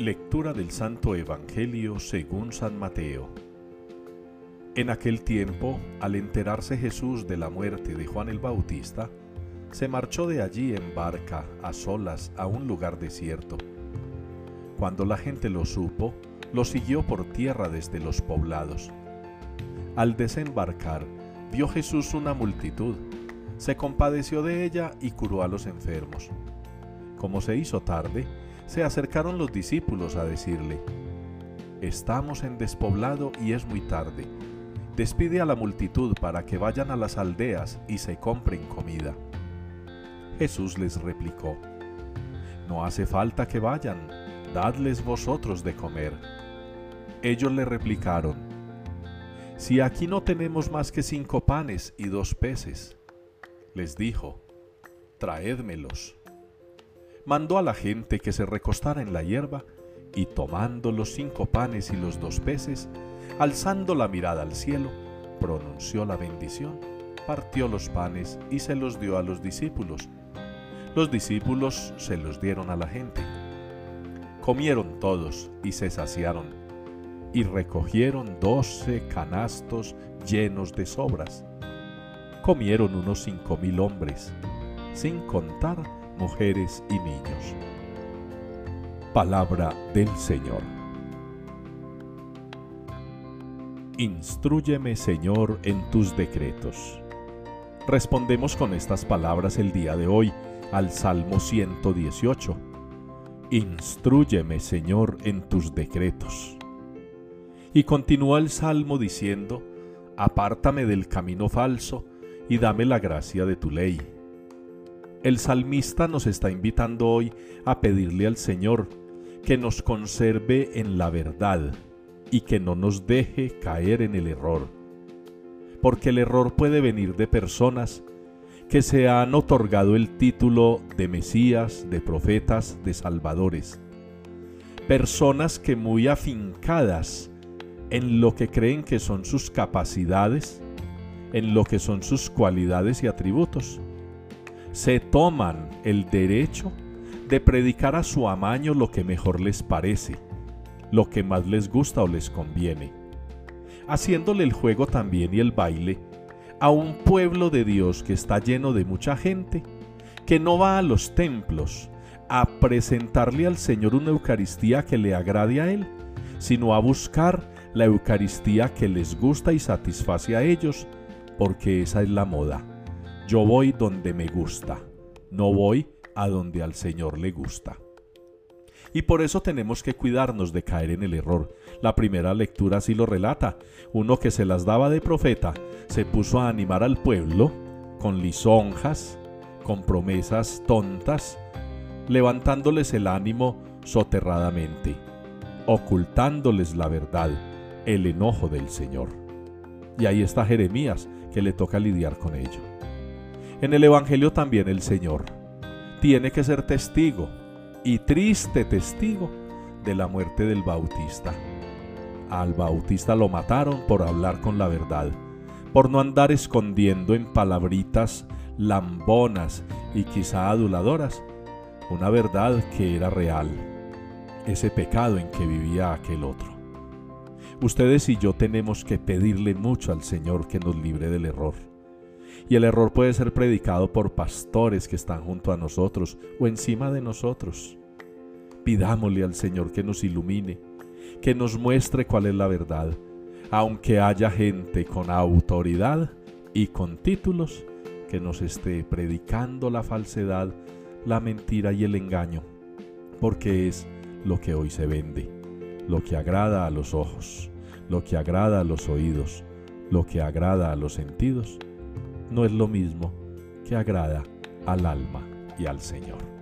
Lectura del Santo Evangelio según San Mateo. En aquel tiempo, al enterarse Jesús de la muerte de Juan el Bautista, se marchó de allí en barca, a solas, a un lugar desierto. Cuando la gente lo supo, lo siguió por tierra desde los poblados. Al desembarcar, vio Jesús una multitud, se compadeció de ella y curó a los enfermos. Como se hizo tarde, se acercaron los discípulos a decirle, Estamos en despoblado y es muy tarde. Despide a la multitud para que vayan a las aldeas y se compren comida. Jesús les replicó, No hace falta que vayan, dadles vosotros de comer. Ellos le replicaron, Si aquí no tenemos más que cinco panes y dos peces. Les dijo, Traédmelos mandó a la gente que se recostara en la hierba, y tomando los cinco panes y los dos peces, alzando la mirada al cielo, pronunció la bendición, partió los panes y se los dio a los discípulos. Los discípulos se los dieron a la gente. Comieron todos y se saciaron, y recogieron doce canastos llenos de sobras. Comieron unos cinco mil hombres, sin contar mujeres y niños. Palabra del Señor. Instrúyeme, Señor, en tus decretos. Respondemos con estas palabras el día de hoy al Salmo 118. Instrúyeme, Señor, en tus decretos. Y continúa el Salmo diciendo, Apártame del camino falso y dame la gracia de tu ley. El salmista nos está invitando hoy a pedirle al Señor que nos conserve en la verdad y que no nos deje caer en el error. Porque el error puede venir de personas que se han otorgado el título de Mesías, de profetas, de salvadores. Personas que muy afincadas en lo que creen que son sus capacidades, en lo que son sus cualidades y atributos, se toman el derecho de predicar a su amaño lo que mejor les parece, lo que más les gusta o les conviene, haciéndole el juego también y el baile a un pueblo de Dios que está lleno de mucha gente, que no va a los templos a presentarle al Señor una Eucaristía que le agrade a Él, sino a buscar la Eucaristía que les gusta y satisface a ellos, porque esa es la moda. Yo voy donde me gusta, no voy a donde al Señor le gusta. Y por eso tenemos que cuidarnos de caer en el error. La primera lectura así lo relata. Uno que se las daba de profeta se puso a animar al pueblo con lisonjas, con promesas tontas, levantándoles el ánimo soterradamente, ocultándoles la verdad, el enojo del Señor. Y ahí está Jeremías, que le toca lidiar con ello. En el Evangelio también el Señor tiene que ser testigo y triste testigo de la muerte del Bautista. Al Bautista lo mataron por hablar con la verdad, por no andar escondiendo en palabritas lambonas y quizá aduladoras una verdad que era real, ese pecado en que vivía aquel otro. Ustedes y yo tenemos que pedirle mucho al Señor que nos libre del error y el error puede ser predicado por pastores que están junto a nosotros o encima de nosotros. Pidámosle al Señor que nos ilumine, que nos muestre cuál es la verdad, aunque haya gente con autoridad y con títulos que nos esté predicando la falsedad, la mentira y el engaño, porque es lo que hoy se vende, lo que agrada a los ojos, lo que agrada a los oídos, lo que agrada a los sentidos no es lo mismo que agrada al alma y al Señor.